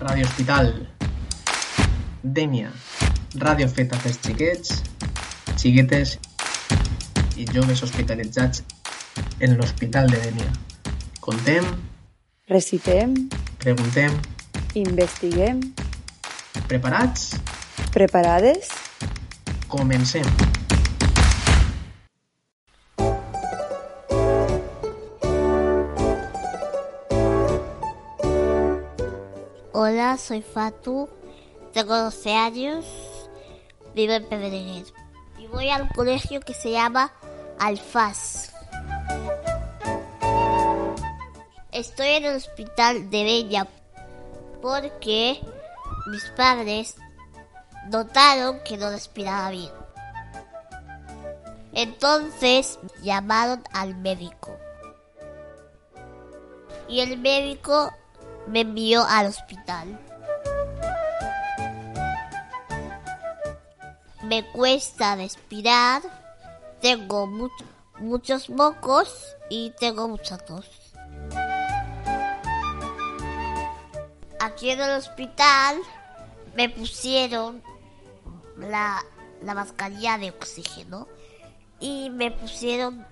Radio Hospital. Dèmia, ràdio feta pels xiquets, xiquetes i joves hospitalitzats en l'Hospital de Dèmia. Contem, Recitem, preguntem, investiguem, preparats? preparades? Comencem. Hola, soy Fatu, tengo 12 años, vivo en Pedreguer y voy al colegio que se llama Alfaz. Estoy en el hospital de Bella porque mis padres notaron que no respiraba bien. Entonces llamaron al médico. Y el médico me envió al hospital. Me cuesta respirar, tengo much- muchos mocos y tengo mucha tos. Aquí en el hospital me pusieron la, la mascarilla de oxígeno y me pusieron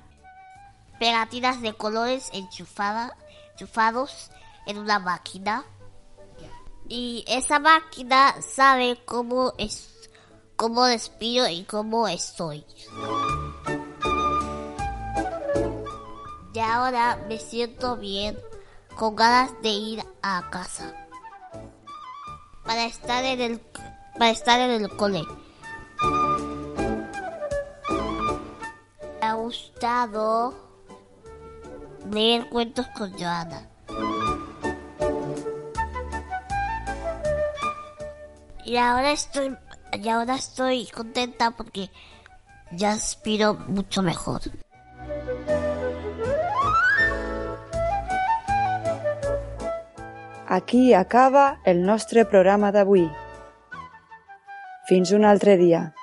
pegatinas de colores enchufada- enchufados en una máquina. Y esa máquina sabe cómo es cómo respiro y cómo estoy. Y ahora me siento bien, con ganas de ir a casa. Para estar en el para estar en el cole. Me ha gustado leer cuentos con Joana. Y ahora estoy y ahora estoy contenta porque ya aspiro mucho mejor. Aquí acaba el nostre programa d'avui. Fins un altre dia.